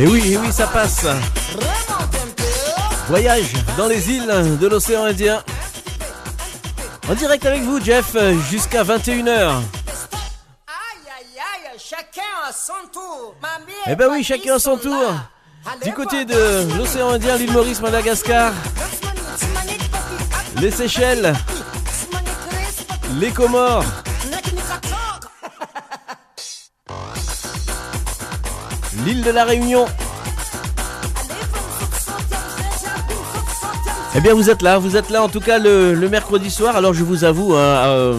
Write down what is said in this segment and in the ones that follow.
Et oui, et oui, ça passe. Voyage dans les îles de l'océan Indien. En direct avec vous, Jeff, jusqu'à 21h. chacun à son tour. Eh ben oui, chacun à son tour. Du côté de l'océan Indien, l'île Maurice, Madagascar, les Seychelles, les Comores. L'île de la Réunion. Eh bien, vous êtes là, vous êtes là en tout cas le, mercredi soir. Alors, je vous avoue, hein, euh,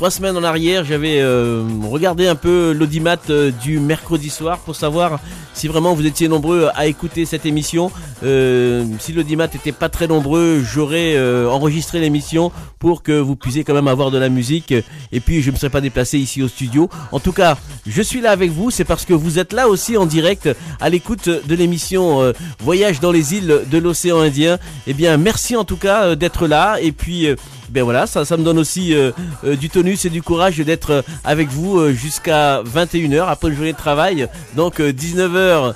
trois semaines en arrière, j'avais euh, regardé un peu l'audimat euh, du mercredi soir pour savoir si vraiment vous étiez nombreux à écouter cette émission. si l'audimat n'était pas très nombreux, j'aurais enregistré l'émission pour que vous puissiez quand même avoir de la musique. Et puis, je ne me serais pas déplacé ici au studio. En tout cas, je suis là avec vous. C'est parce que vous êtes là aussi en direct à l'écoute de l'émission Voyage dans les îles de l'océan Indien. Eh bien, merci en tout cas euh, d'être là. Et puis, euh, ben voilà, ça, me donne aussi euh, du tonus et du courage d'être avec vous jusqu'à 21h après une journée de travail. Donc 19h30,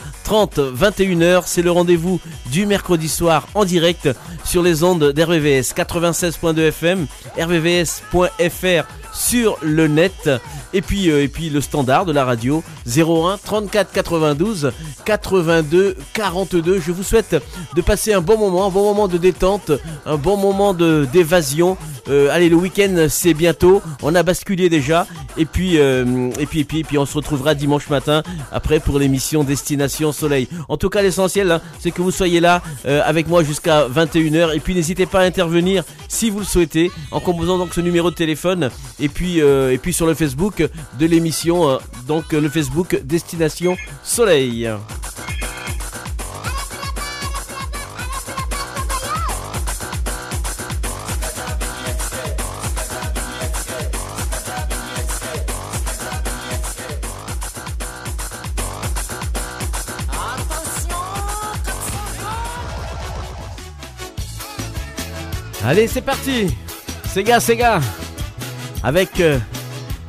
21h, c'est le rendez-vous du mercredi soir en direct sur les ondes d'RVVS 96.2 FM, rvvs.fr sur le net. Et puis, euh, et puis le standard de la radio 01 34 92 82 42. Je vous souhaite de passer un bon moment, un bon moment de détente, un bon moment d'évasion. Euh, allez, le week-end c'est bientôt. On a basculé déjà. Et puis, euh, et puis, et puis, et puis, on se retrouvera dimanche matin après pour l'émission Destination Soleil. En tout cas, l'essentiel, hein, c'est que vous soyez là avec moi jusqu'à 21h. Et puis, n'hésitez pas à intervenir si vous le souhaitez en composant donc ce numéro de téléphone puis, euh, et puis sur le Facebook de l'émission, euh, donc le Facebook Destination Soleil. Allez, c'est parti Sega, Sega avec euh,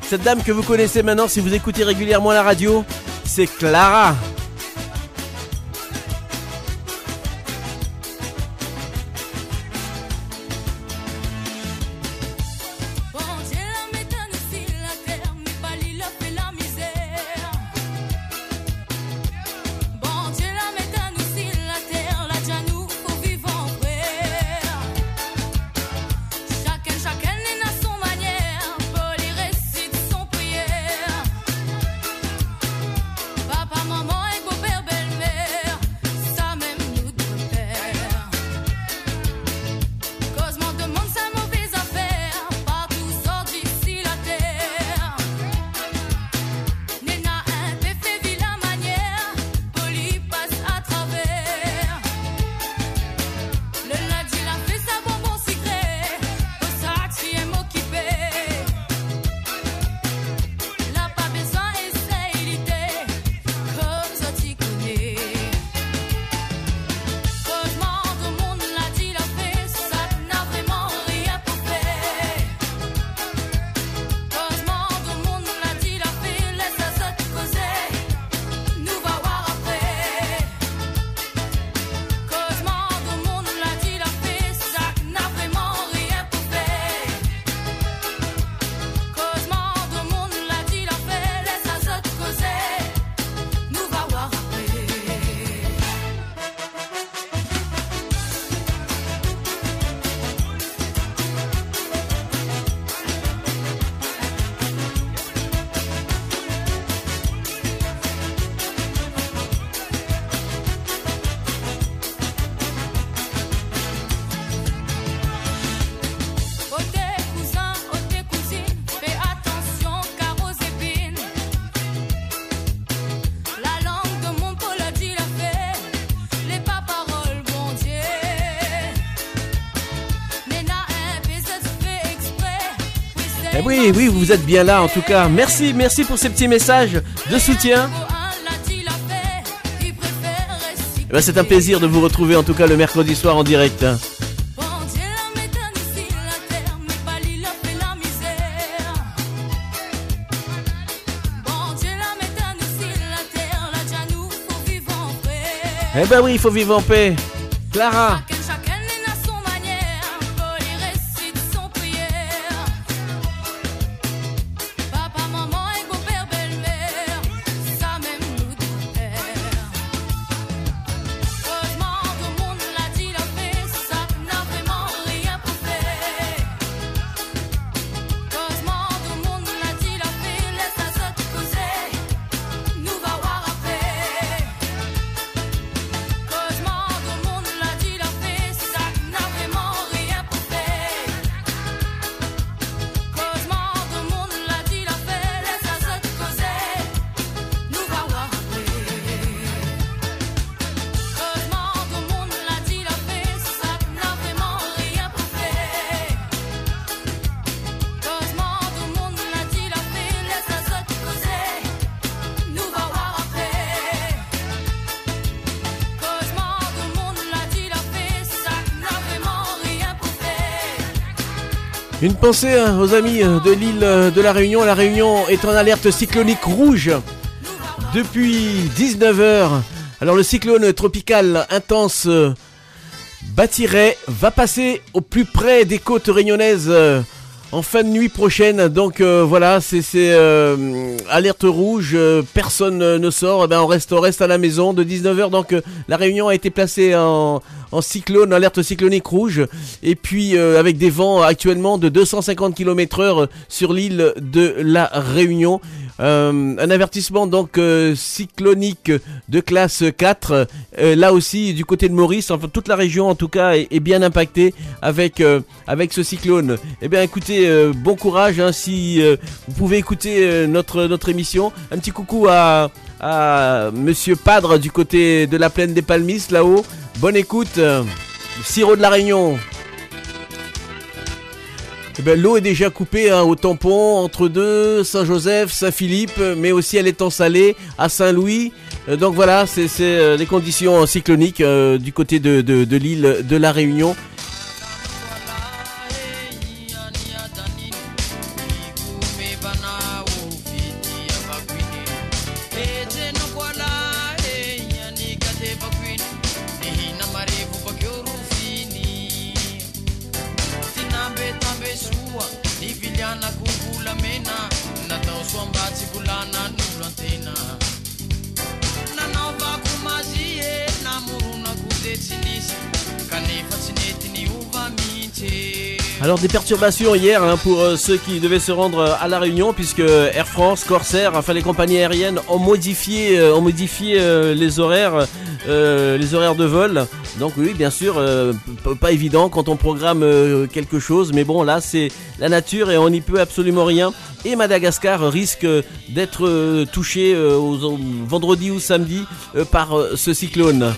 cette dame que vous connaissez maintenant si vous écoutez régulièrement la radio, c'est Clara. Oui, oui, vous êtes bien là en tout cas. Merci, merci pour ces petits messages de soutien. Eh ben, c'est un plaisir de vous retrouver en tout cas le mercredi soir en direct. Eh ben oui, il faut vivre en paix. Clara. Une pensée hein, aux amis euh, de l'île euh, de la Réunion. La Réunion est en alerte cyclonique rouge depuis 19h. Alors le cyclone tropical intense euh, Batiret va passer au plus près des côtes réunionnaises en fin de nuit prochaine. Donc voilà, c'est alerte rouge, personne ne sort, eh ben, on, reste, on reste à la maison de 19h. Donc la réunion a été placée en, en cyclone, alerte cyclonique rouge, et puis euh, avec des vents actuellement de 250 km/h sur l'île de la Réunion. Euh, un avertissement donc euh, cyclonique de classe 4. là aussi du côté de Maurice, enfin toute la région en tout cas est, bien impactée avec avec ce cyclone. Eh bien écoutez, bon courage hein, si vous pouvez écouter notre notre émission. Un petit coucou à à Monsieur Padre du côté de la plaine des Palmistes là-haut. Bonne écoute, euh, sirop de la Réunion. Eh ben, L'eau est déjà coupée hein, au tampon entre deux, Saint-Joseph, Saint-Philippe, mais aussi elle est en salée à Saint-Louis. Euh, donc voilà, c'est euh, les conditions cycloniques du côté de l'île de la Réunion. Alors des perturbations hier hein, pour euh, ceux qui devaient se rendre euh, à la Réunion puisque Air France, Corsair, enfin les compagnies aériennes ont modifié, euh, les horaires de vol. Donc oui, bien sûr, pas évident quand on programme quelque chose, mais bon là c'est la nature et on n'y peut absolument rien. Et Madagascar risque d'être touché vendredi ou samedi par ce cyclone.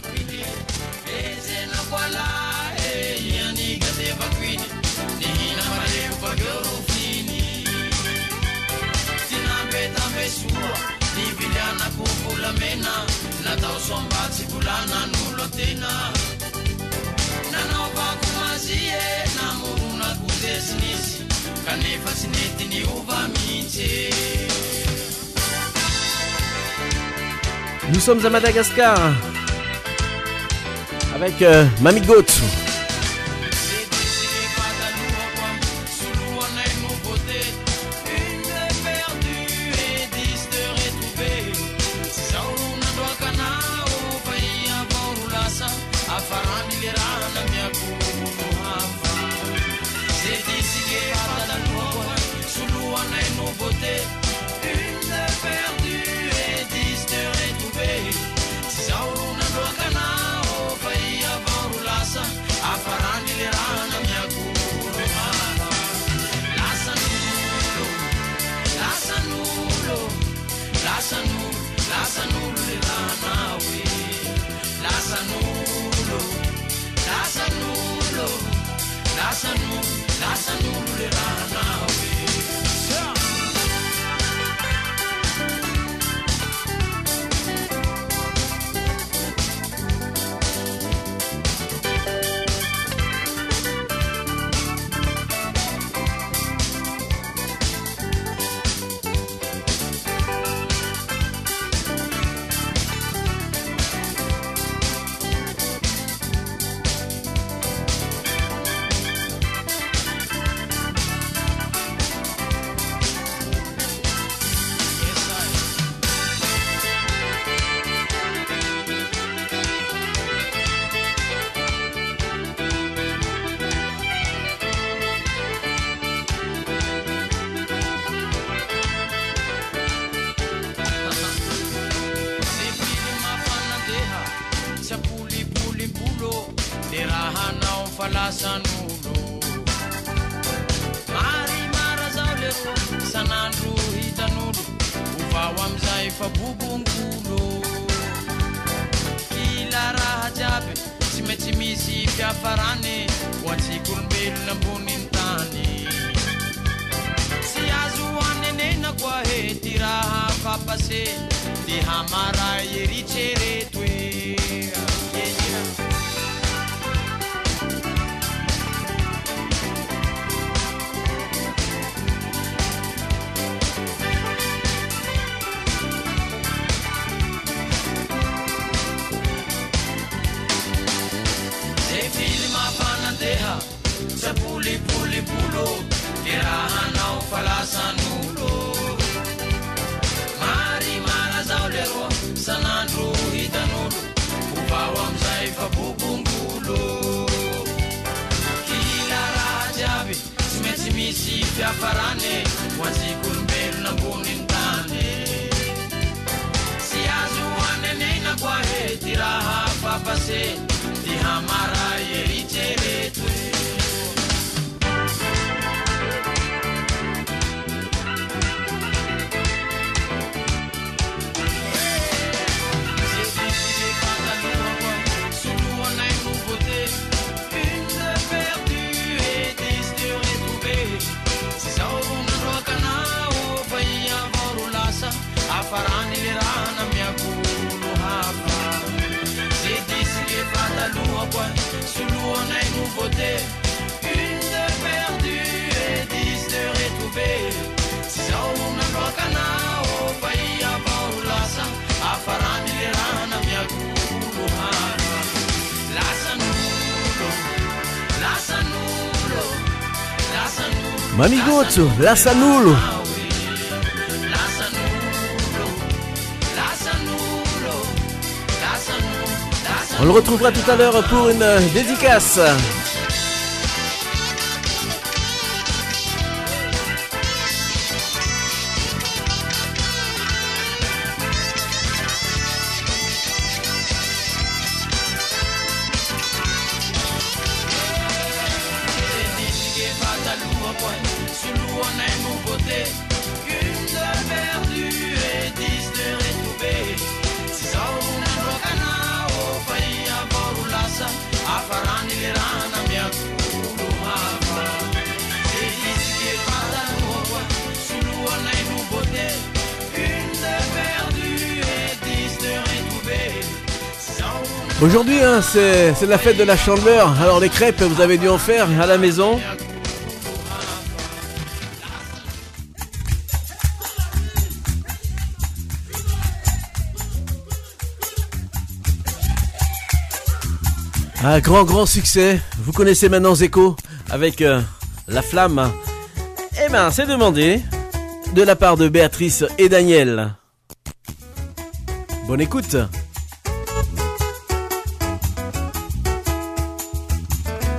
Nous sommes à Madagascar avec euh, Mamie Goat. fiafarany ho atsikorymbelona amboniny tany. Tsy azo hoanenena koa he ty raha fapase ty hamaray eritsereto e. fiafarane ho azikonybelona amboniny tany. Sy azo anenena koa he ty raha fapase ty hamara afaranirana miakolo hafa. Ze disike fatalohako a soloanay nouveauté une de perdue dix de retrouvée zao nandroakanao fahiavao lasa afaranirana miakolo hafa. Lasanolo lasanolo lasanolo manigoto lasanolo On le retrouvera tout à l'heure pour une dédicace. Aujourd'hui, hein, c'est la fête de la chandeleur. Alors les crêpes, vous avez dû en faire à la maison. Un grand, grand succès. Vous connaissez maintenant Zeko avec euh, La Flamme. Eh ben, c'est demandé de la part de Béatrice et Daniel. Bonne écoute.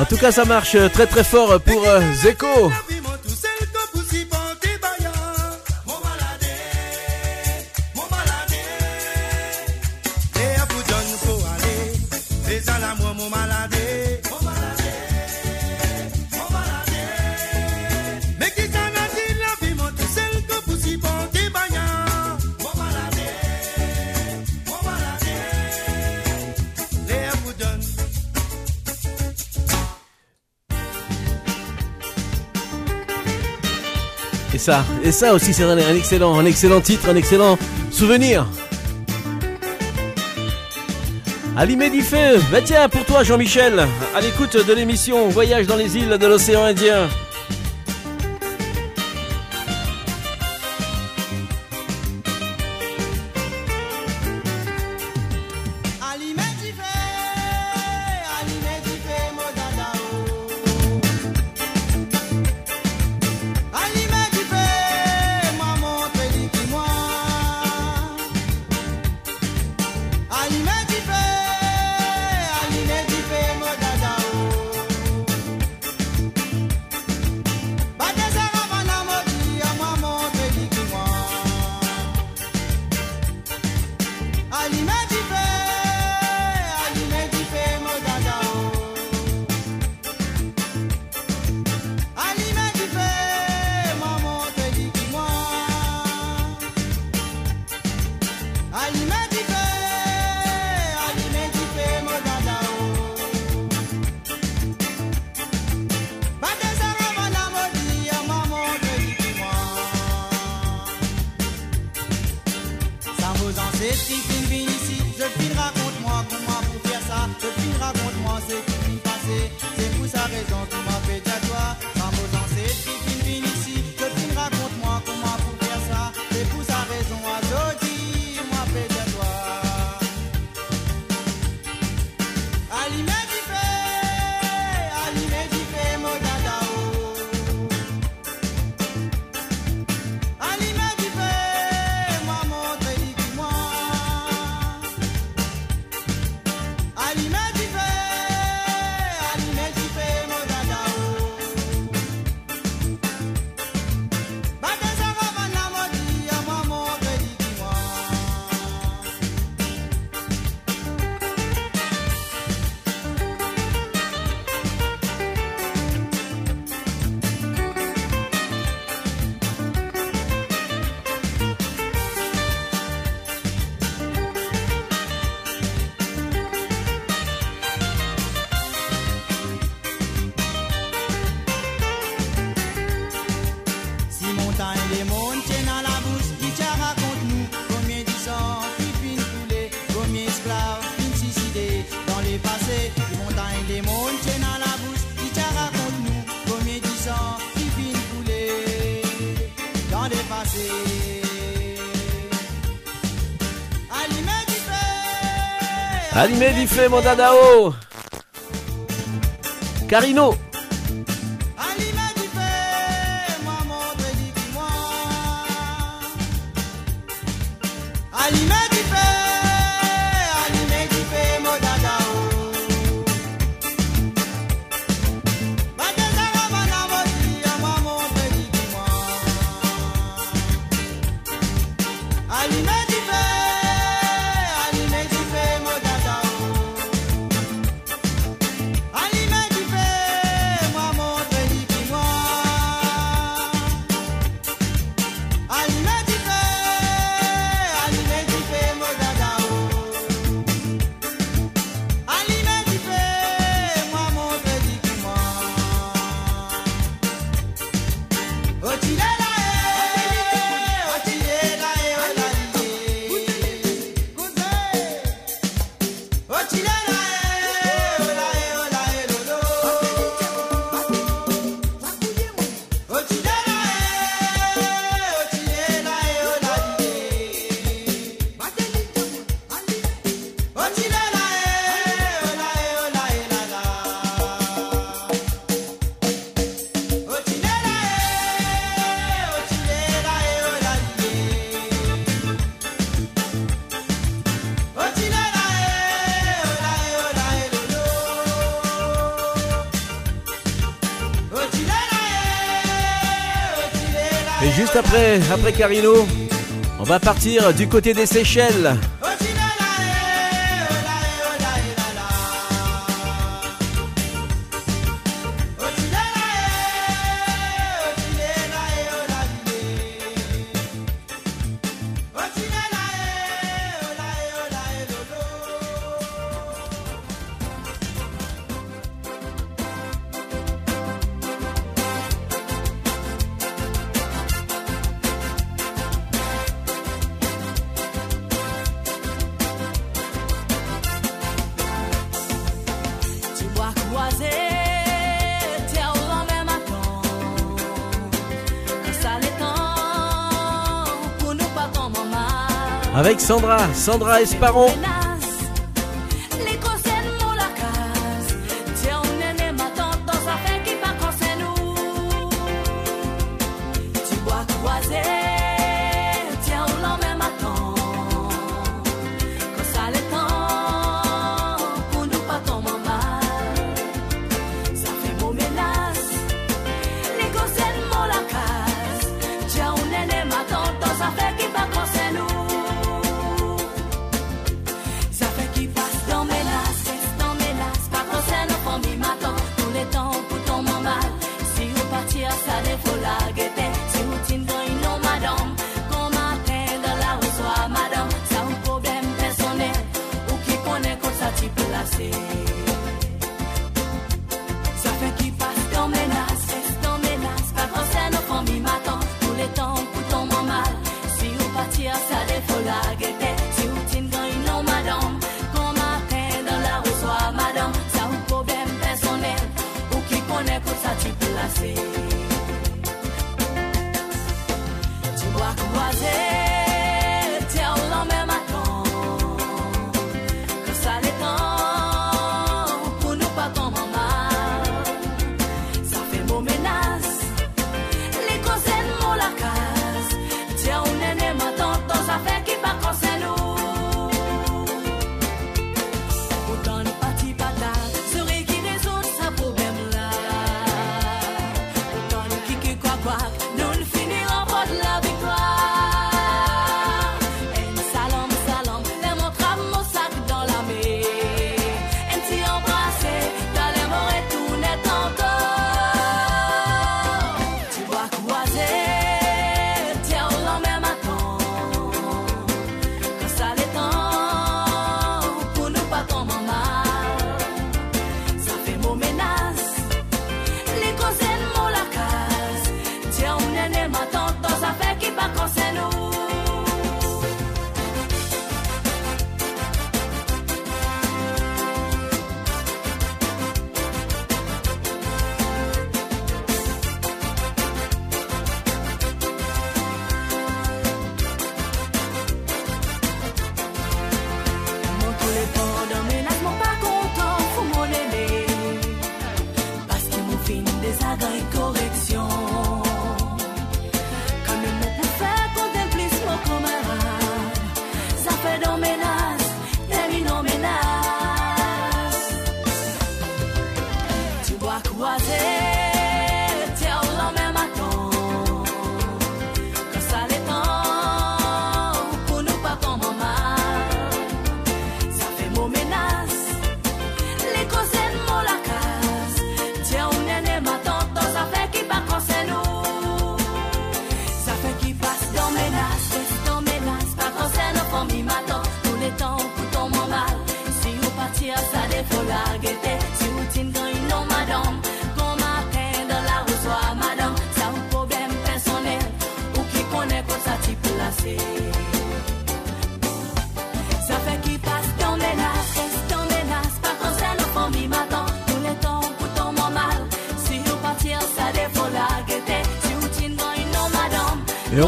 En tout cas, ça marche très très fort pour euh, Zeko. Et ça aussi, c'est un, excellent, un excellent titre, un excellent souvenir. Allumé du feu, bah tiens, pour toi Jean-Michel, à l'écoute de l'émission Voyage dans les îles de l'océan Indien. Animé d'Ifé Mondadao. Carino. Et juste après, après Carino, on va partir du côté des Seychelles. Sandra, Sandra Esparon.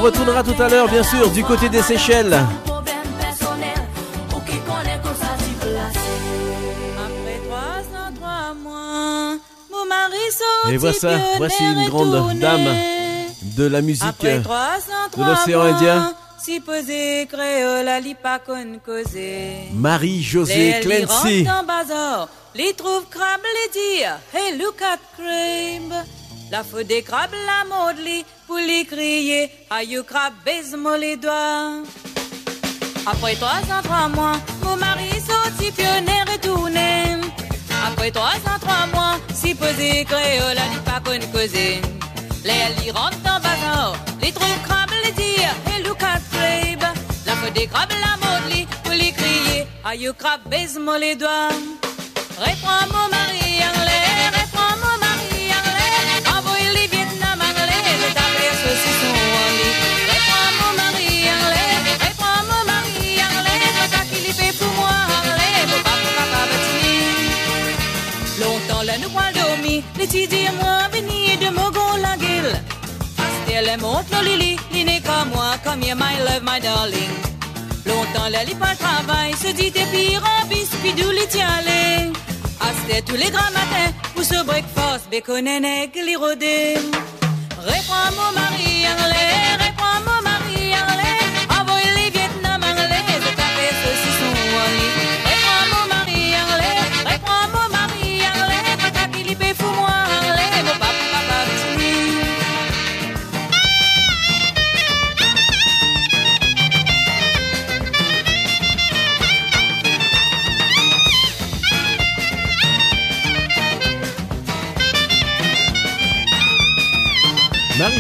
retournera tout à l'heure, bien sûr, du côté des Seychelles. Et voici, voici une grande dame de la musique de l'océan Indien. Marie-Josée Clancy. Les trouve crabe les dire, hey look at crime. La feu des crabes la mode lui crier, aïe crabe, baise-moi les doigts. Après trois ans, trois mois, mon mari sorti pionnier retourné. Après trois ans, trois mois, si posé créole, elle pas qu'on causer. Les rentre dans bazar, les trucs crabes, les dire, et look at crave. La faute des crabes, la mode, pour lui crier, aïe crabe, baise-moi les doigts. Reprends mon my love my darling. Longtemps là il pas travail, se dit pire en bis, puis d'où tient aller. C'était tous les grands matins pour ce breakfast, bacon et nègre, les rodés. Réprends mon mari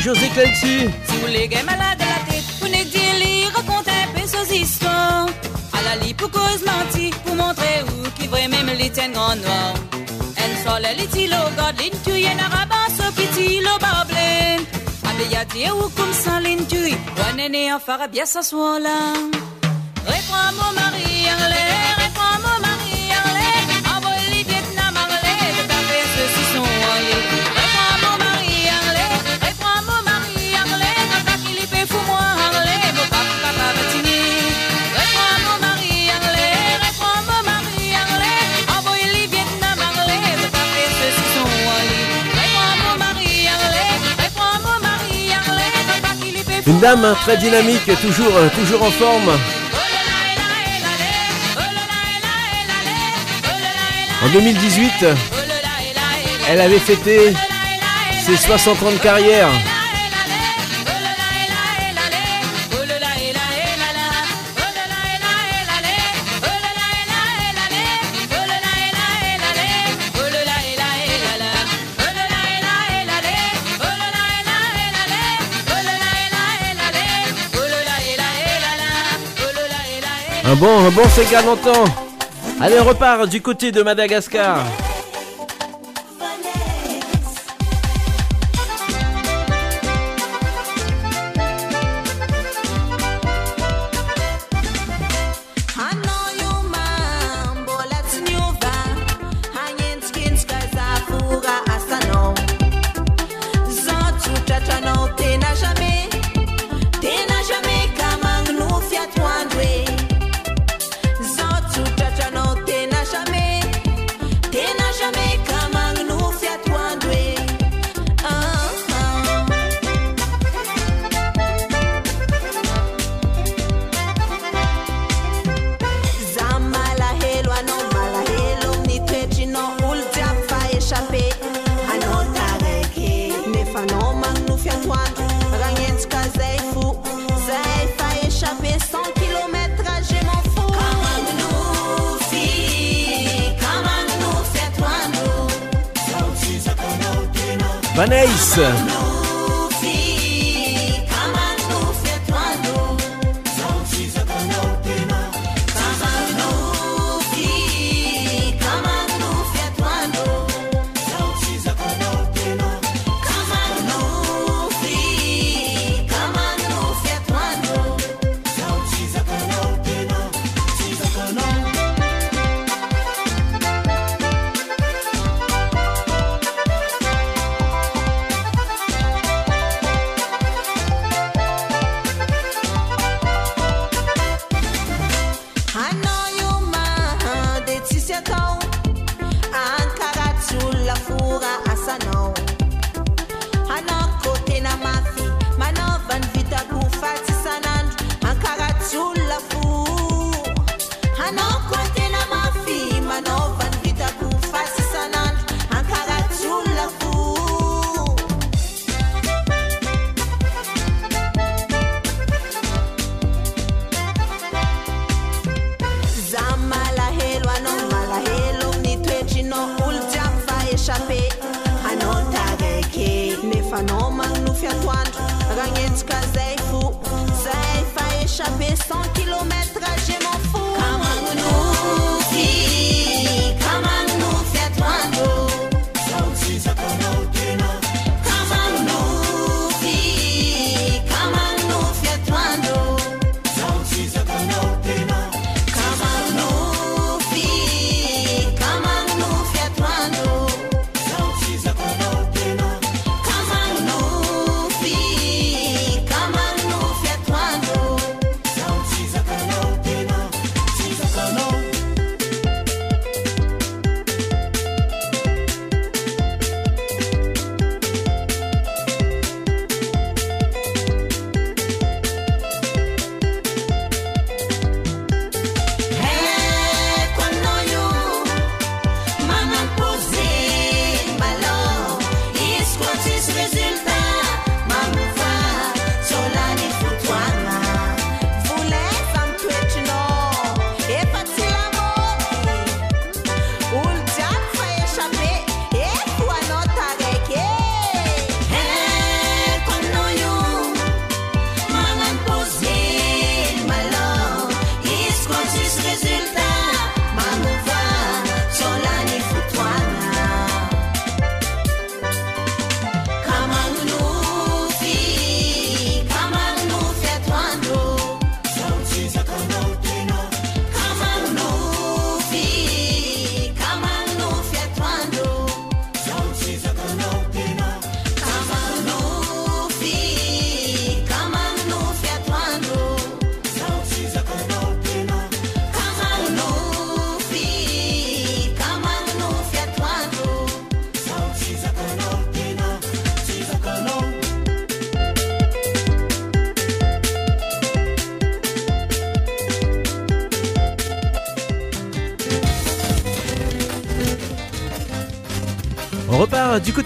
Marie-Josée Clency. Si vous les gars malades de la tête, vous n'êtes dit raconte un peu ces histoires. À la lit pour cause menti, pour montrer où qui vrai même les tiennent grand noir. En sol les tilo god l'intu yen araban so piti lo bable. Abe ya tie ou comme ça l'intu, one en fara bien s'asseoir là. Réprends mon mari anglais, réprends Une dame hein, très dynamique, toujours, euh, toujours en forme. En 2018, elle avait fêté ses 60 ans de carrière. Un bon, un bon. Allez, repart du côté de Madagascar.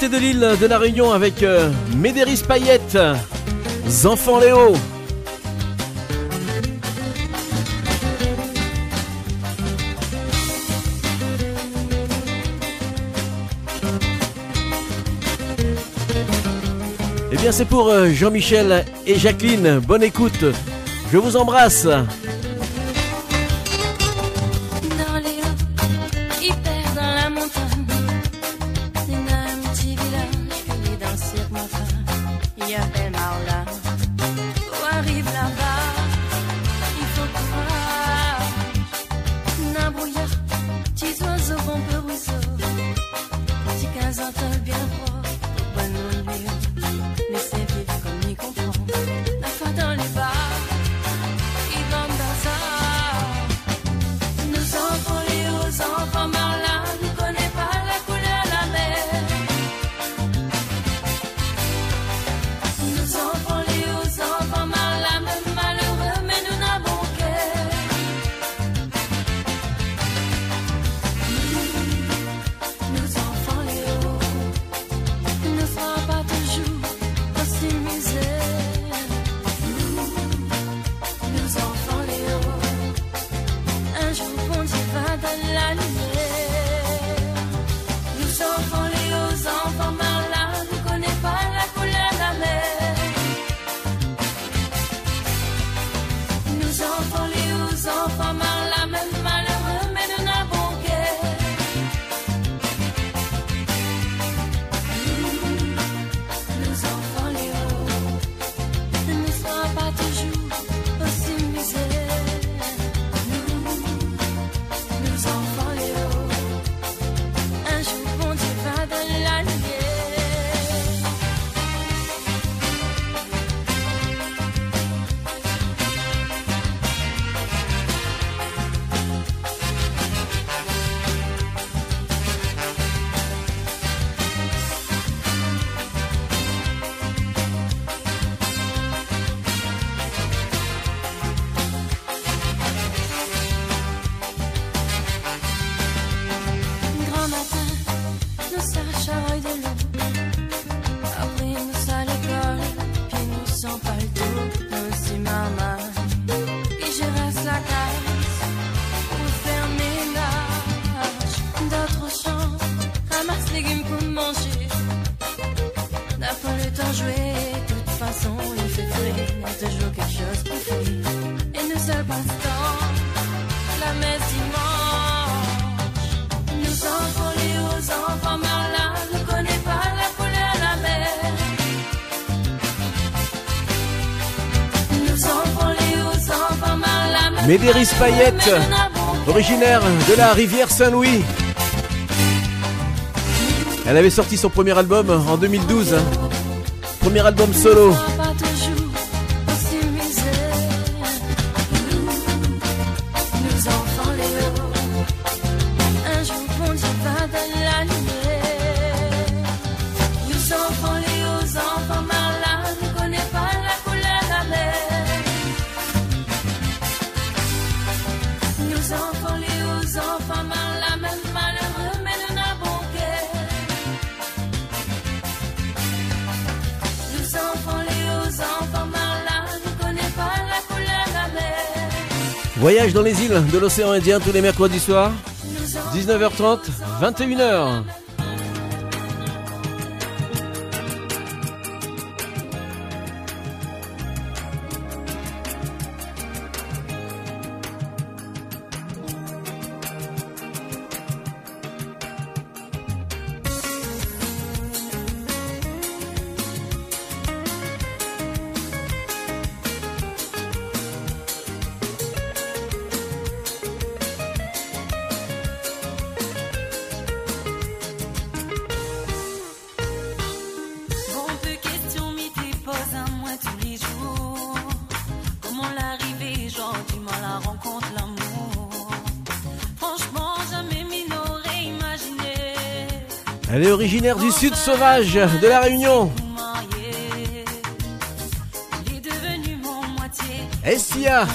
de l'île de la Réunion avec euh, Médéris Payette, Enfants Léo. Eh bien c'est pour euh, Jean-Michel et Jacqueline, bonne écoute, je vous embrasse. Médéris Payette, originaire de la rivière Saint-Louis. Elle avait sorti son premier album en 2012. Hein. Premier album solo. de l'océan Indien tous les mercredis soirs, 19h30, 21h. Elle est originaire du sud sauvage de la Réunion. Estia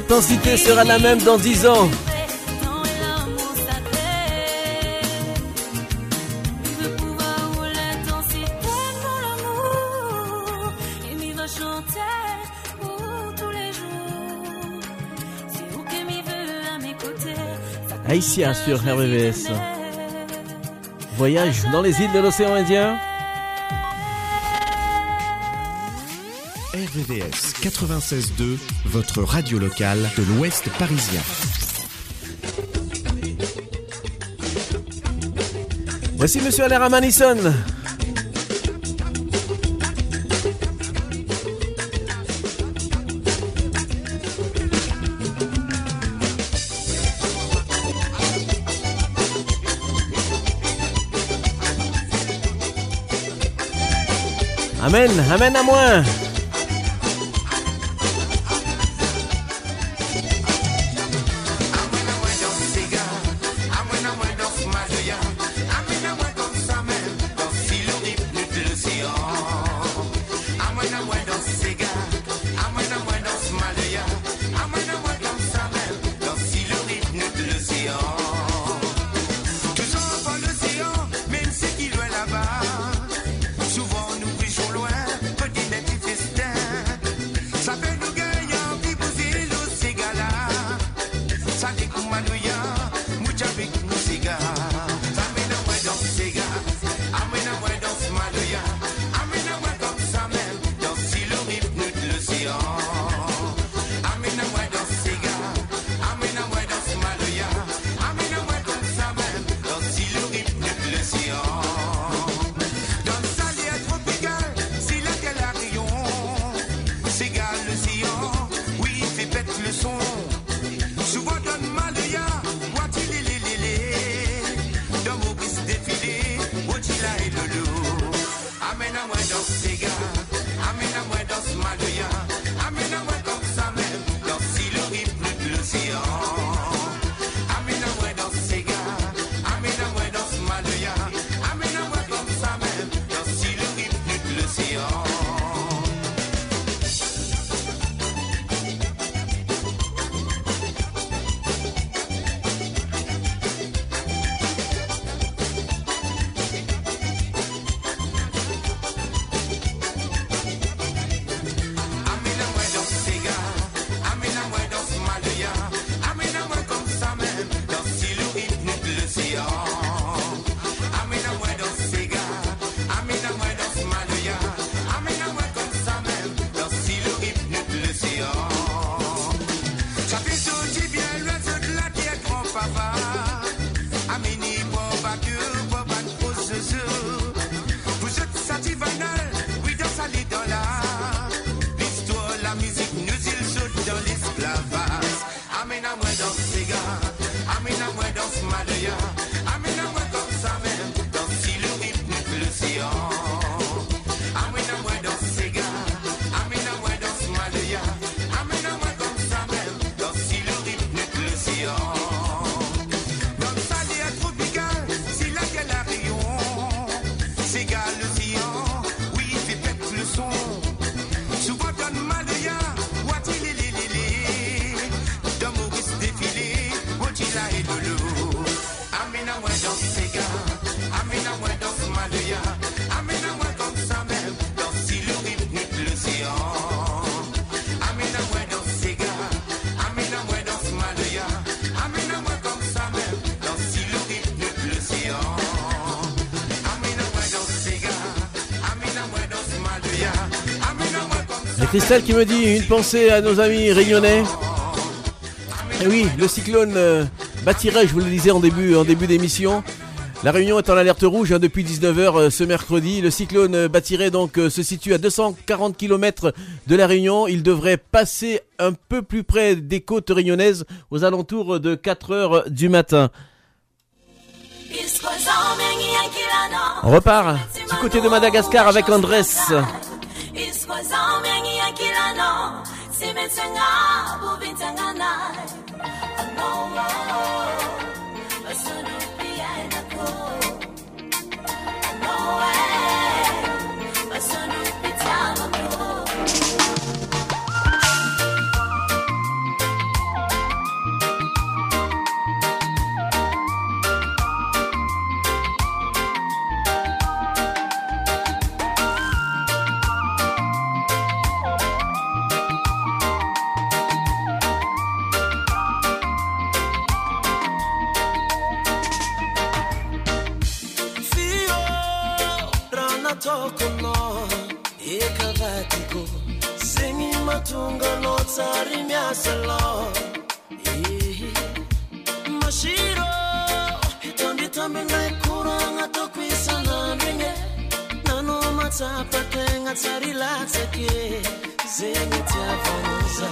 L'intensité sera la même dans 10 ans. Aïssia sur RVVS. Voyage dans les îles de l'océan Indien. RVVS 96.2, votre radio locale de l'Ouest parisien. Voici Monsieur Alain Ramanison. Amen, amen à moi. Christelle qui me dit une pensée à nos amis réunionnais. Et oui, le cyclone euh, bâtirait, je vous le disais en début, d'émission. La Réunion est en alerte rouge hein, depuis 19h ce mercredi. Le cyclone euh, bâtirait donc euh, se situe à 240 km de la Réunion. Il devrait passer un peu plus près des côtes réunionnaises aux alentours de 4h du matin. On repart du côté de Madagascar avec Andrés. kila no. Simetanga buvintanga matunga no tsary miasalo masiro hitambitambenay koragna toko isanandrigne nano matsapategna tsary latsake zegny tiavanoza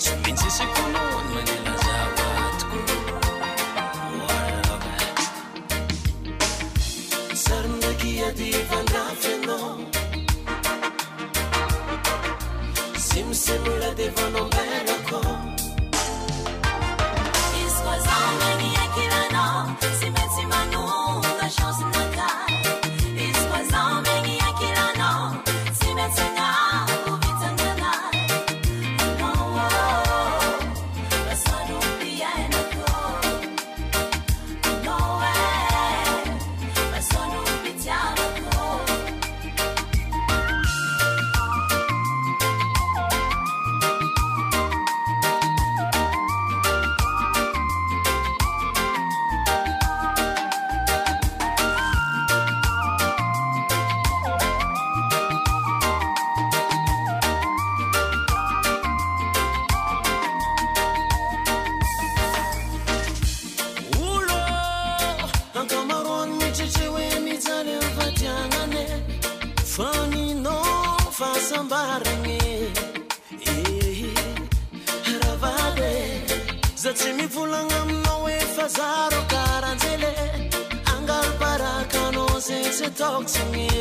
tsy mitsy sykonony manela zaro karanzele Angal para kano se talk to me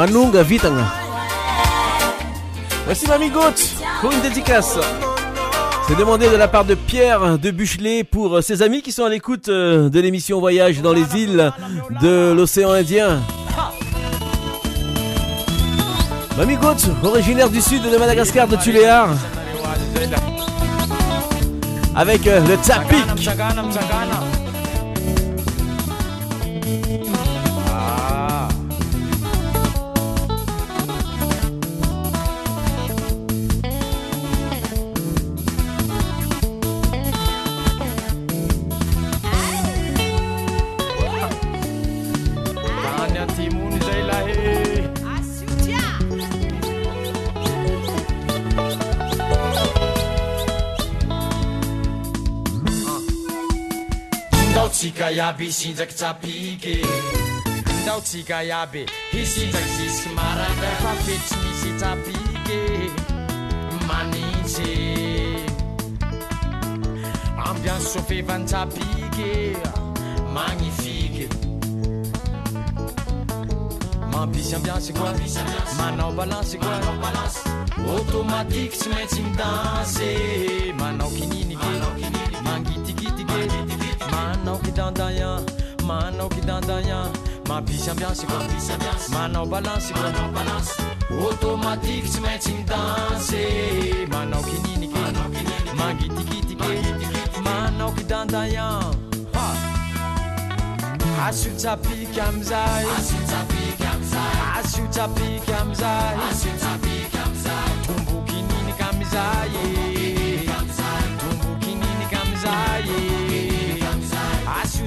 Manunga Vitanga. Voici Mamie Goat pour une dédicace. C'est demandé de la part de Pierre de Buchelet pour euh, ses amis qui sont à l'écoute euh, de l'émission Voyage dans les îles de l'océan Indien. Mamie Goetz, originaire du sud de Madagascar de Tuléar, avec euh, le Tsapik. iaby sindraky tsapike ndao tsika iaby hisindraky zisky marandray fa fetry misy tsapike manintsy ambianso sofevan-tsapike magnifiky. Mampisy ambiansy koa manao balansy koa. Automatike tsy maintsy midansy manao kininike kitandaya manao kitandaya mampisy ambiasiko manao balansiko automatike tsy maintsy midanse. Manao kininike mangitikitike manao kitandaya. Asotsapika amizay. Asotsapika amizay. Tombokininike amizay.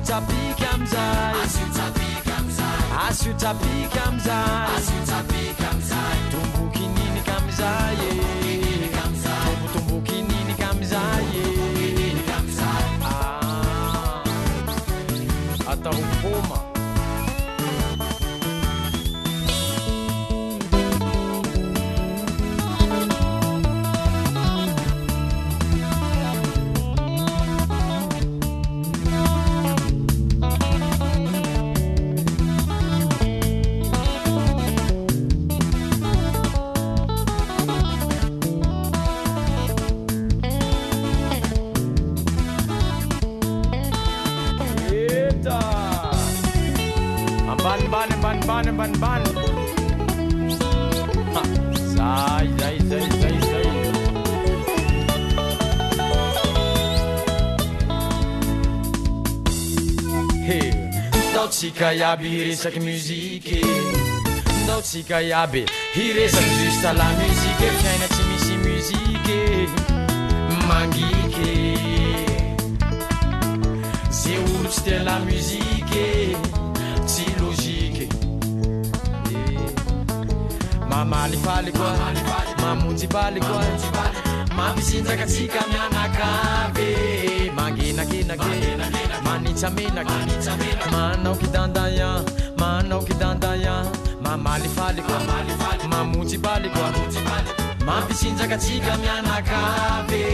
asiotapika amzayasiotapika amzay. Tombokininy kamzaye eh. ambanibany zay zay zay zay zay. He ndaotsika iaby hiresaky muzike. Ndaotsika iaby hiresaky juste la muzike. Fiaina tsy misy muzike. Mangike ze olo tsy tela muzike. mamalifalikwa mamonjifalikwa mampisinjakatsika mianakabe mangenakenake manitsamenaky manao kidandaya manao kidandaya mamalifalikwa mamonjifalikwa mampisinjakatsika mianakabe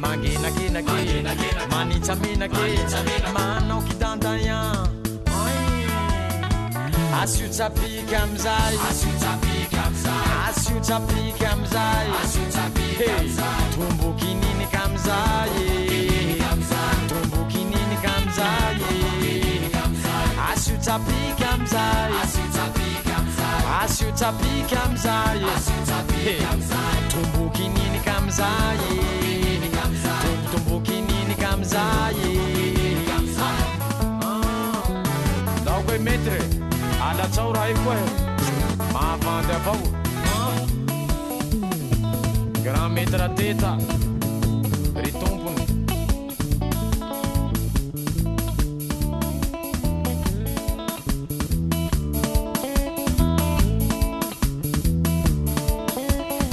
mangenakenake manitsaminake manao kidandaya asiotsapika amizay. asiotrapi kamzay tombokininy kamzay tombokininy kamzay asiotrapi kamzay asiotrapi kamzay tombokininy kamzay tombokininy kamzay daokoe metre ala chaurai io koae mahavandy avao metrateta rahateta ry tompony.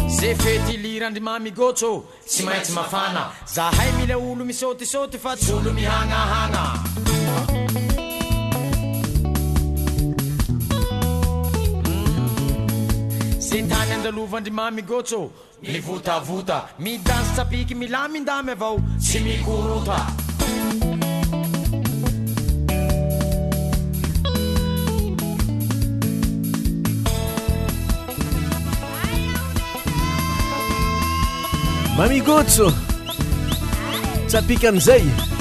Ze fety lirandy mamigôtso tsy maintsy mafana. Zahay mila olo misotisoty fa tsy olo mihagnahagna ze tany andalovandry mamigôtso mivotavota midansy tsapiky milamindamy avao tsy mikorota mamigotso tsapiky am'izay.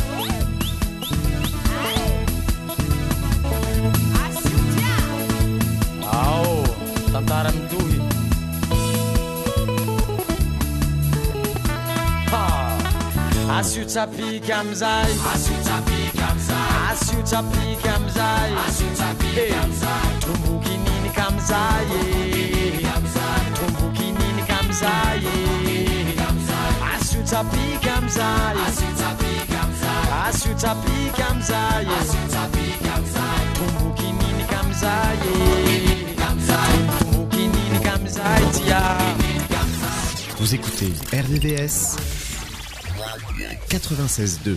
Tia. Vous écoutez RVVS 96.2.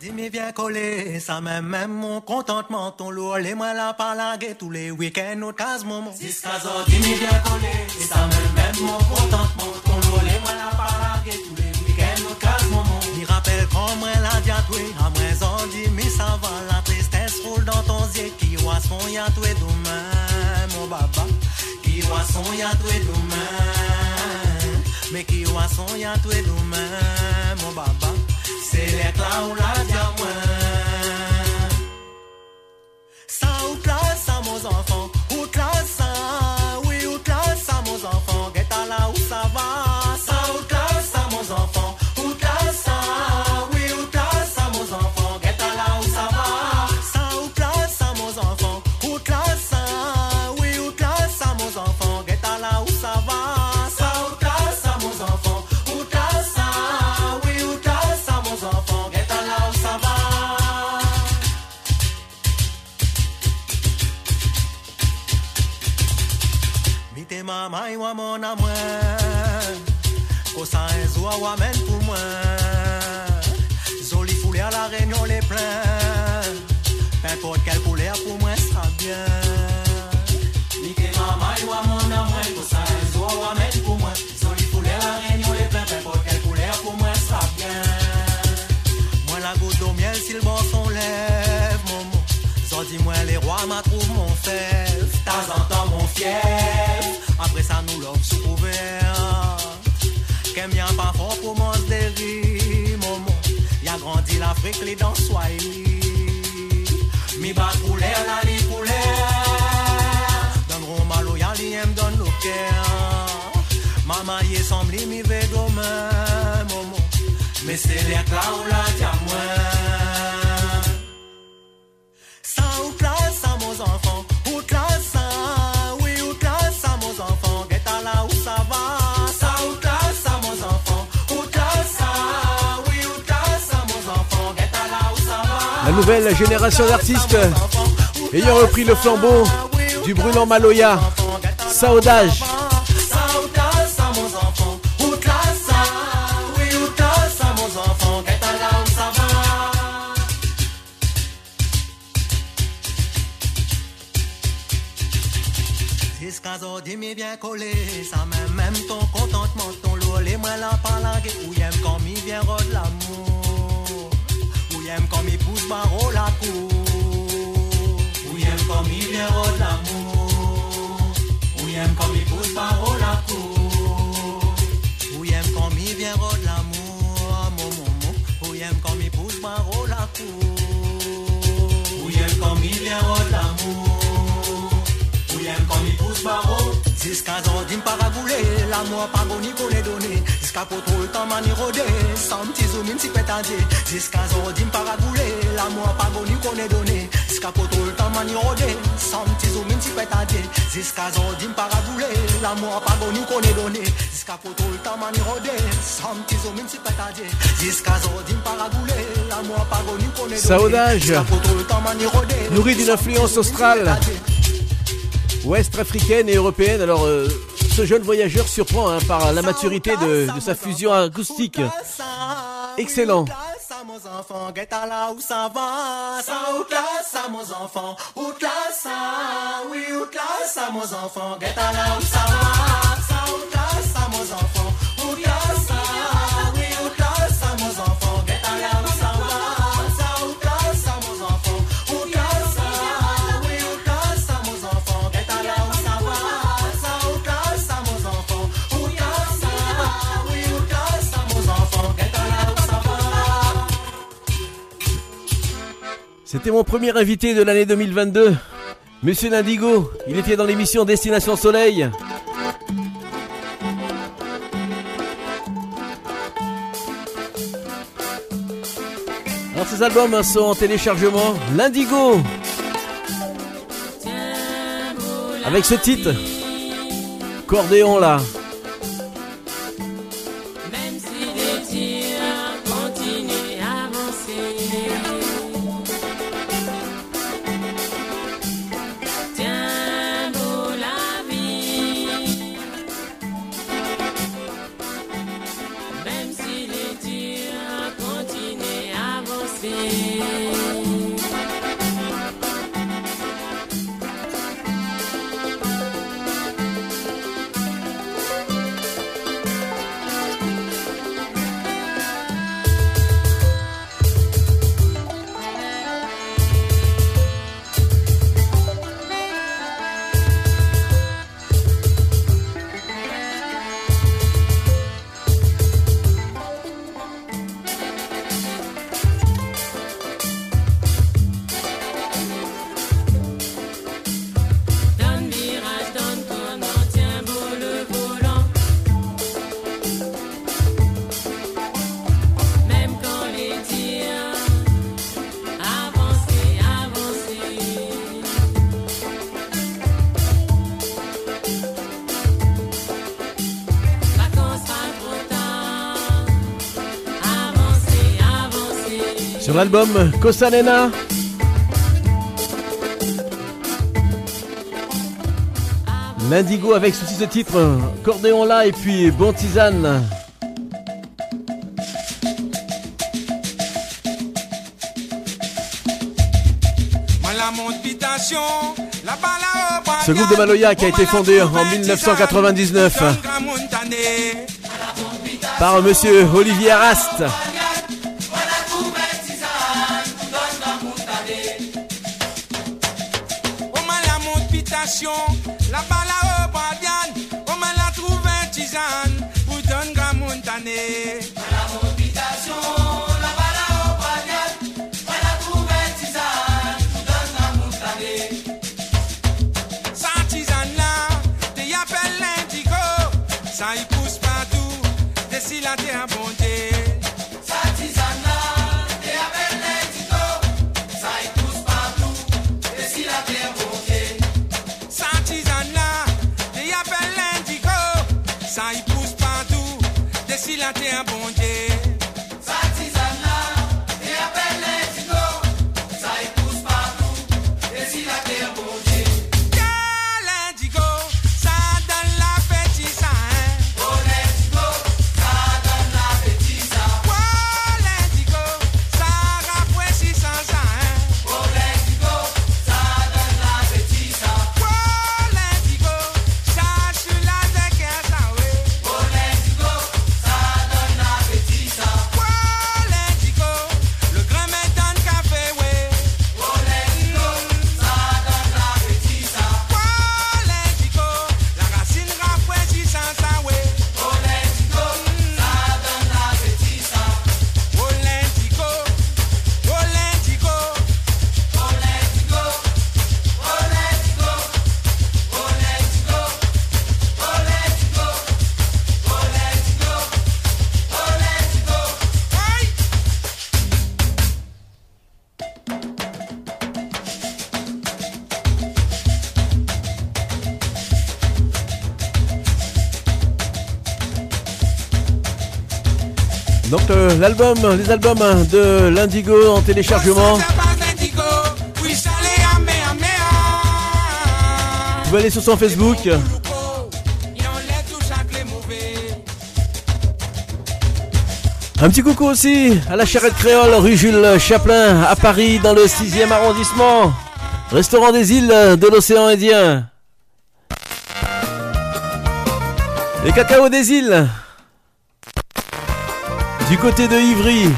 Dis mais viens coller, ça même même mon contentement, ton lourd, les moi la parlague tous les week-ends au casse moment. Discazor, dis mais viens coller, ça même même mon contentement, ton lourd, les moi la parlague tous les week-ends au casse moment. Il rappelle quand moi la diatoué, à moi en dit mais ça va, la tristesse roule dans ton yeux, qui voit son yatoué demain, mon baba, qui voit son yatoué demain, mais qui voit son yatoué demain, mon baba. C'est l'éclat ou la diamant. Ça ou classe, ça, mon enfant. Mi te mama e wa mona mwen Kosa e zwa wa men pou mwen Zoli foulé à la réunion les pleins Peu importe quelle couleur pour moi sera bien. Mi te mama e wa mona mwen Kosa e zwa wa men pou mwen Zoli foulé à la réunion les pleins Peu importe quelle couleur pour moi sera bien. Moi la goutte au miel si le bon son lève Momo. Zon dis-moi les rois m'a trouve mon Temps en temps mon fief Après ça nous l'offre sous couvert Qu'aime bien pas fort pour mon déri Momo Y a grandi l'Afrique les dans Swahili Mi bat poulet la li poulet Donneront mal au yali aime donne le cœur. Maman y semble mi ve Momo Mais c'est l'éclat ou la diamant. Ça ou nouvelle génération d'artistes ayant repris le flambeau du brûlant Maloya. Saudage. Aujourd'hui, mais bien collé, ça même, même ton contentement, ton lourd, les moi la palangue, ou y'aime quand m'y vient rôde l'amour, y'aime quand m'y pousse barreau la cour, ou y'aime quand m'y vient rôde l'amour, ou y'aime quand m'y pousse barreau la cour, ou y'aime quand m'y vient Jusqu'à Zordim pas poto le temps mani rodé Sans petit zoom in si pétadé Jusqu'à Zordim paraboulé L'amour pas qu'on est donné Jusqu'à poto le temps mani rodé Sans petit zoom in si pétadé Jusqu'à Zordim paraboulé L'amour pas qu'on est donné Jusqu'à poto le temps mani rodé Sans petit zoom in si pétadé Jusqu'à Zordim paraboulé L'amour pas qu'on est donné Saudage. Nourri d'une influence australe, ouest africaine et européenne. Alors, euh, ce jeune voyageur surprend hein, par la maturité de, sa fusion acoustique. Excellent. C'était mon premier invité de l'année 2022. Monsieur Lindigo, il était dans l'émission Destination Soleil. Alors ces albums sont en téléchargement. L'Indigo Avec ce titre. Cordéon là. Sur l'album Kosanena. L'Indigo avec ceci ce titre, Cordéon là et puis Bon Tisane. Ce groupe de Maloya qui a été fondé en 1999 par monsieur Olivier Arast. L'album, les albums de l'Indigo en téléchargement. Mer, à mer. Vous pouvez aller sur son Facebook. Un petit coucou aussi à la charrette créole rue Jules Chaplin à Paris dans le 6e arrondissement. Restaurant des îles de l'océan Indien. Les cacao des îles. Du côté de Ivry.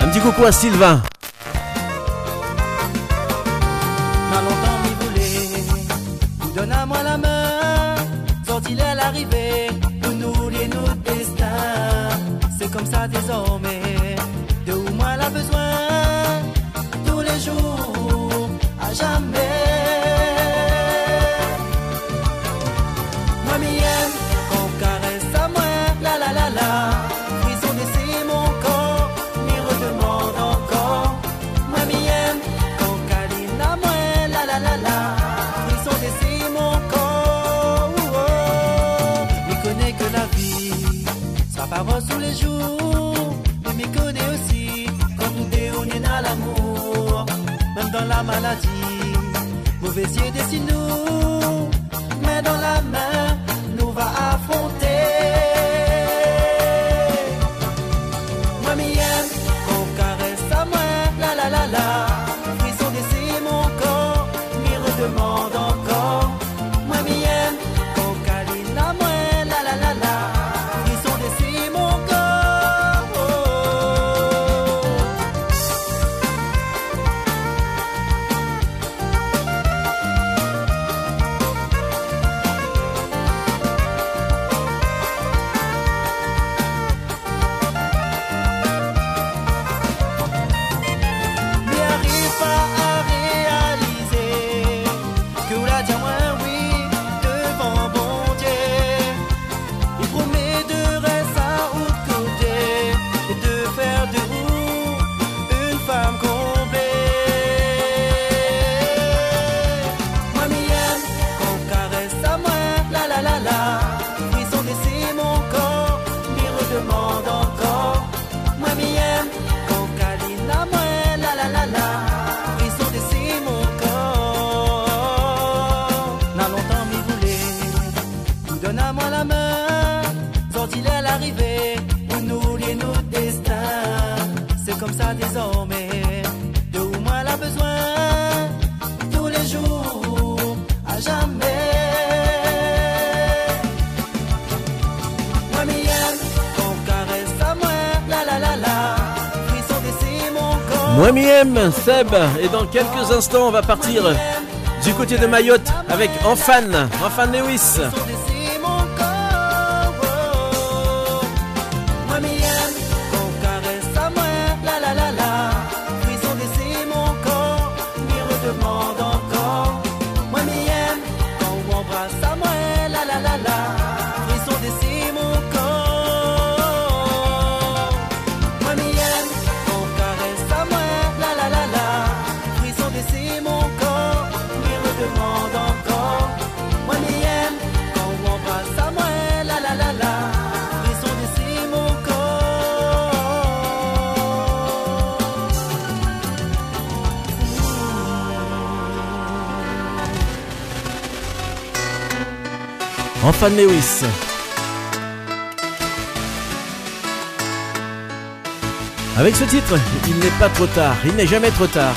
Un petit coucou à Sylvain. m'a longtemps m'y voulait. Vous donne à moi la main, sorti à l'arrivée, nous nous lier notre destin. C'est comme ça désormais, maladie. Mauvais yeux, dessine-nous, main dans la main. comme ça désormais. De où moi elle a besoin, tous les jours, à jamais. Moi, m'aime, on caresse à moi, la la la la. Moi m'aime, Seb, et dans quelques instants on va partir du côté de Mayotte avec Enfan, Enfan Lewis. Avec ce titre, il n'est pas trop tard, il n'est jamais trop tard.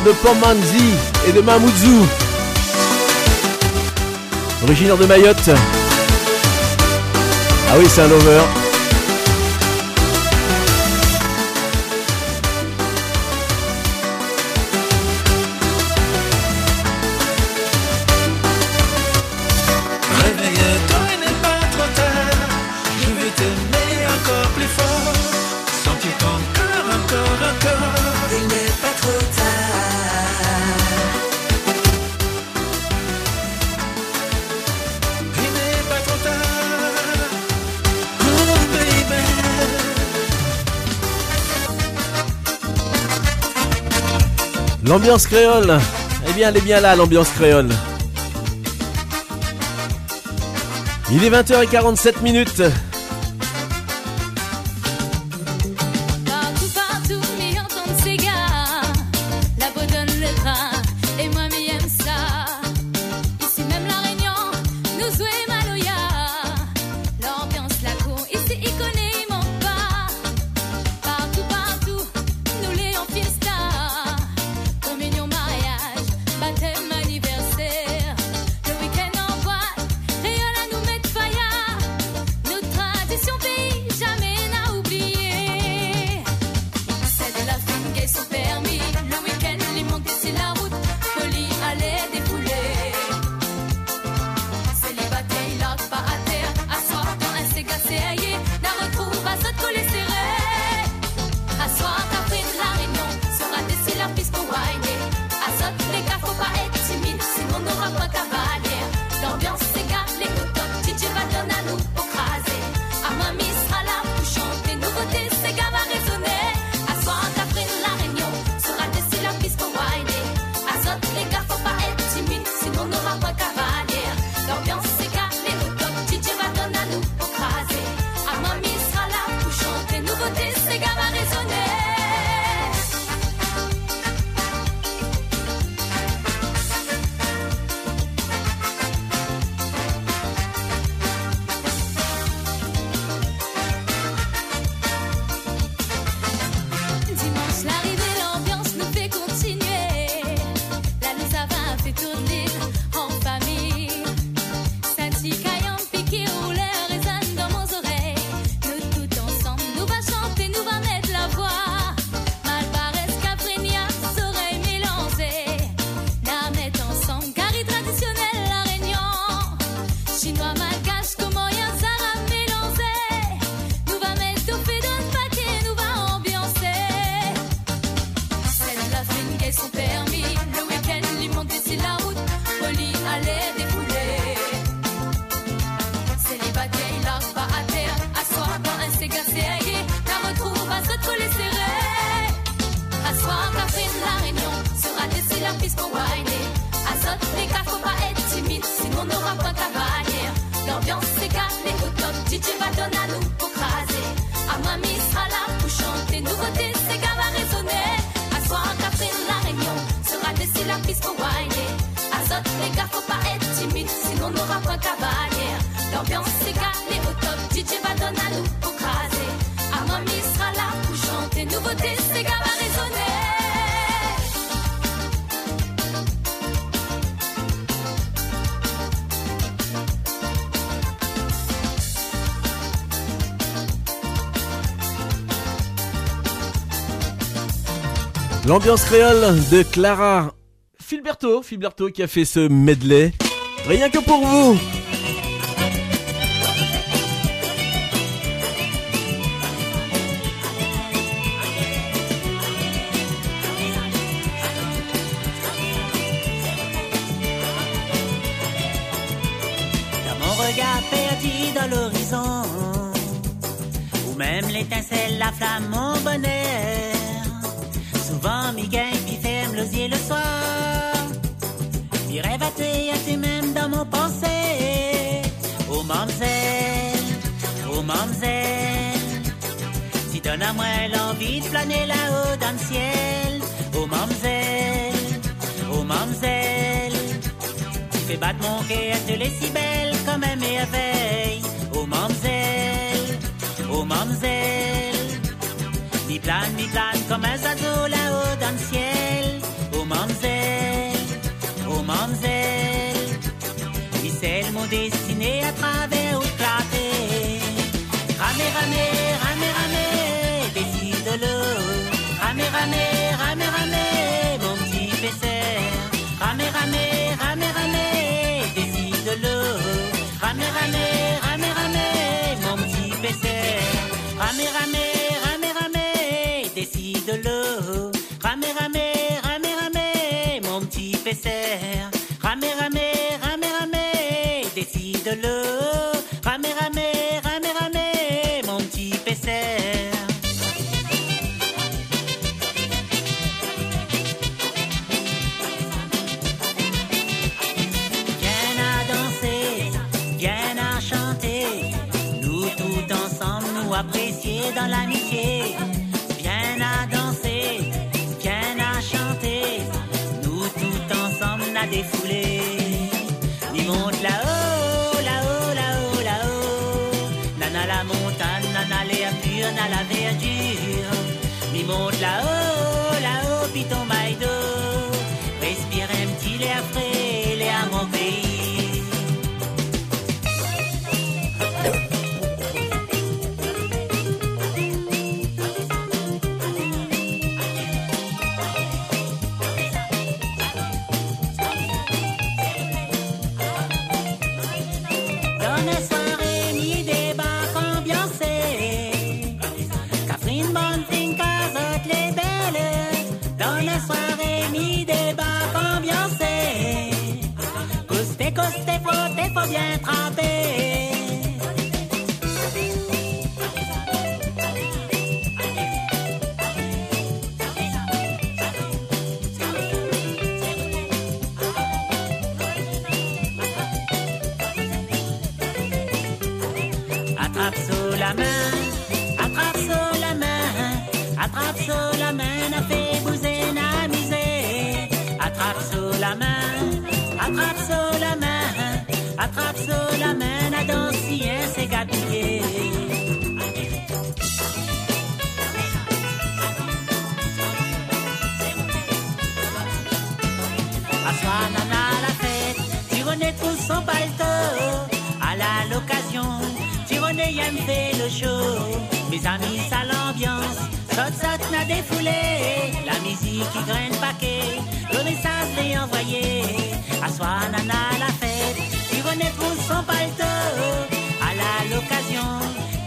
de Pomanzi et de Mamoudzou. Originaire de Mayotte. Ah oui, c'est un lover. L'ambiance créole. Eh bien, elle est bien là, l'ambiance créole. Il est 20h47 minutes. gars, les moutons, DJ à nous pour craser. À mamie sera là pour chanter, nouveauté, ces gars va résonner. À soir, Catherine, la réunion sera laissée la piste pour whiner. Azote, les gars, faut pas être timide, sinon on n'aura pas cavalière. L'ambiance, ces gars, les moutons, DJ à nous pour craser. À mamie sera là pour chanter, nouveauté, ces gars L'ambiance créole de Clara Filberto, Filberto qui a fait ce medley. Rien que pour vous. Moi l'envie de planer là-haut dans le ciel. Oh, mamzelle, oh, mamzelle. Tu fais battre mon cœur, tu l'es si belle comme un merveille. Oh mamzelle, oh mamzelle. Mi plane, mi plane comme un oiseau là-haut dans le ciel. Oh mamzelle, oh mamzelle. Mi celle mon destiné à travers clarté. Ramé, ramé, ramé, Ramé, ramé, ramé, mon petit pesseur. Ramé, ramé, ramé, ramé. Ramé, ramé, ramé, ramé, mon petit pesseur. Ramé, ramé, ramé, ramé. Ramé, ramé, ramé, ramé, mon petit pesseur. Ramé, ramé, ramé, ramé. Pure, nana la verdure. Il monte là-haut, là-haut, puis ton maïdo, La musique qui graine paquet, le message l'est envoyé. Assoir, nana, la fête, Tironet trouve son paletot. À la l'occasion,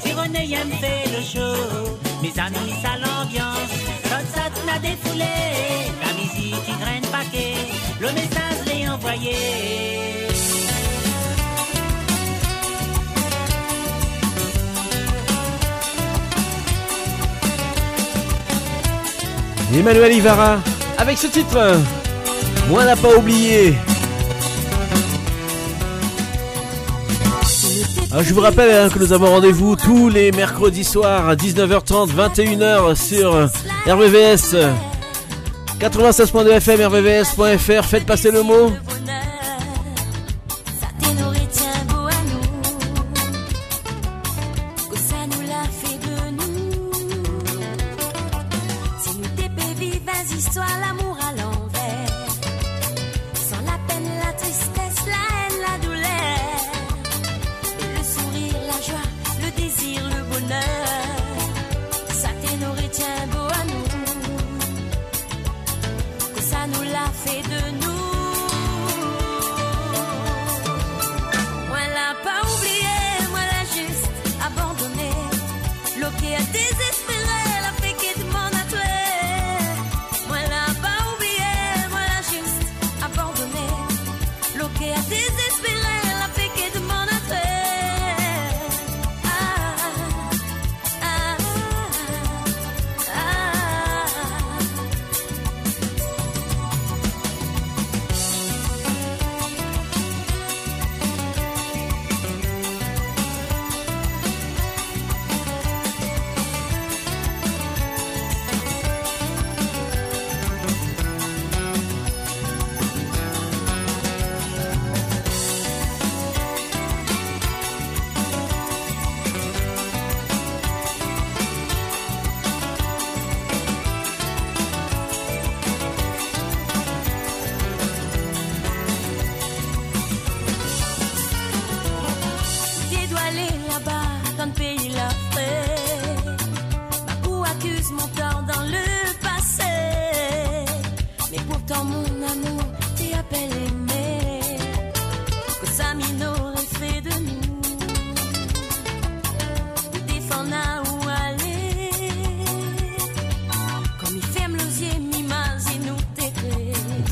Tironet aime fait le show. Mes amis, ça l'ambiance, saute, saute, n'a défoulé. La musique qui graine paquet, le message l'est envoyé. Emmanuel Ivara avec ce titre. Moi n'a pas oublié. Alors, je vous rappelle hein, que nous avons rendez-vous tous les mercredis soirs à 19h30, 21h sur RVVS 96.2 FM, RVVS.fr. Faites passer le mot.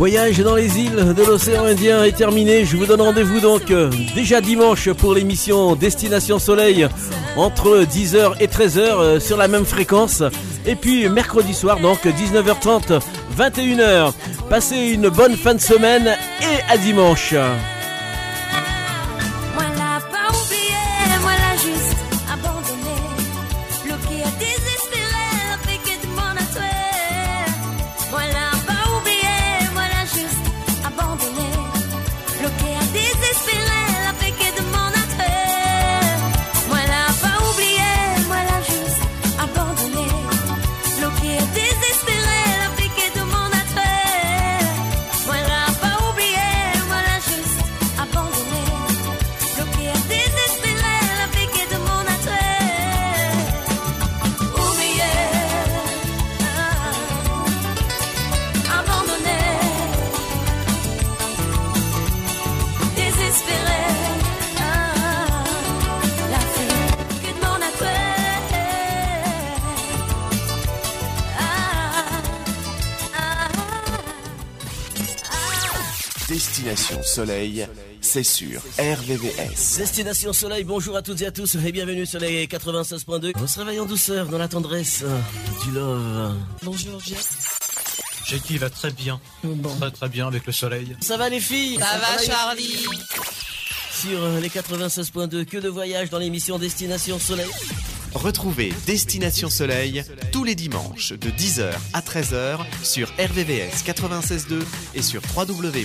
Voyage dans les îles de l'océan Indien est terminé. Je vous donne rendez-vous donc euh, déjà dimanche pour l'émission Destination Soleil entre 10h et 13h euh, sur la même fréquence. Et puis mercredi soir donc 19h30, 21h. Passez une bonne fin de semaine et à dimanche. Destination Soleil, c'est sur RVVS. Destination Soleil, bonjour à toutes et à tous et bienvenue sur les 96.2. On se réveille en douceur dans la tendresse du love. Bonjour Jess. Jackie va très bien. Très très bien avec le soleil. Ça va les filles? Ça, va, Charlie Sur les 96.2, que de voyage dans l'émission Destination Soleil. Retrouvez Destination Soleil tous les dimanches de 10h à 13h sur RVVS 96.2 et sur www.rvvs.fr.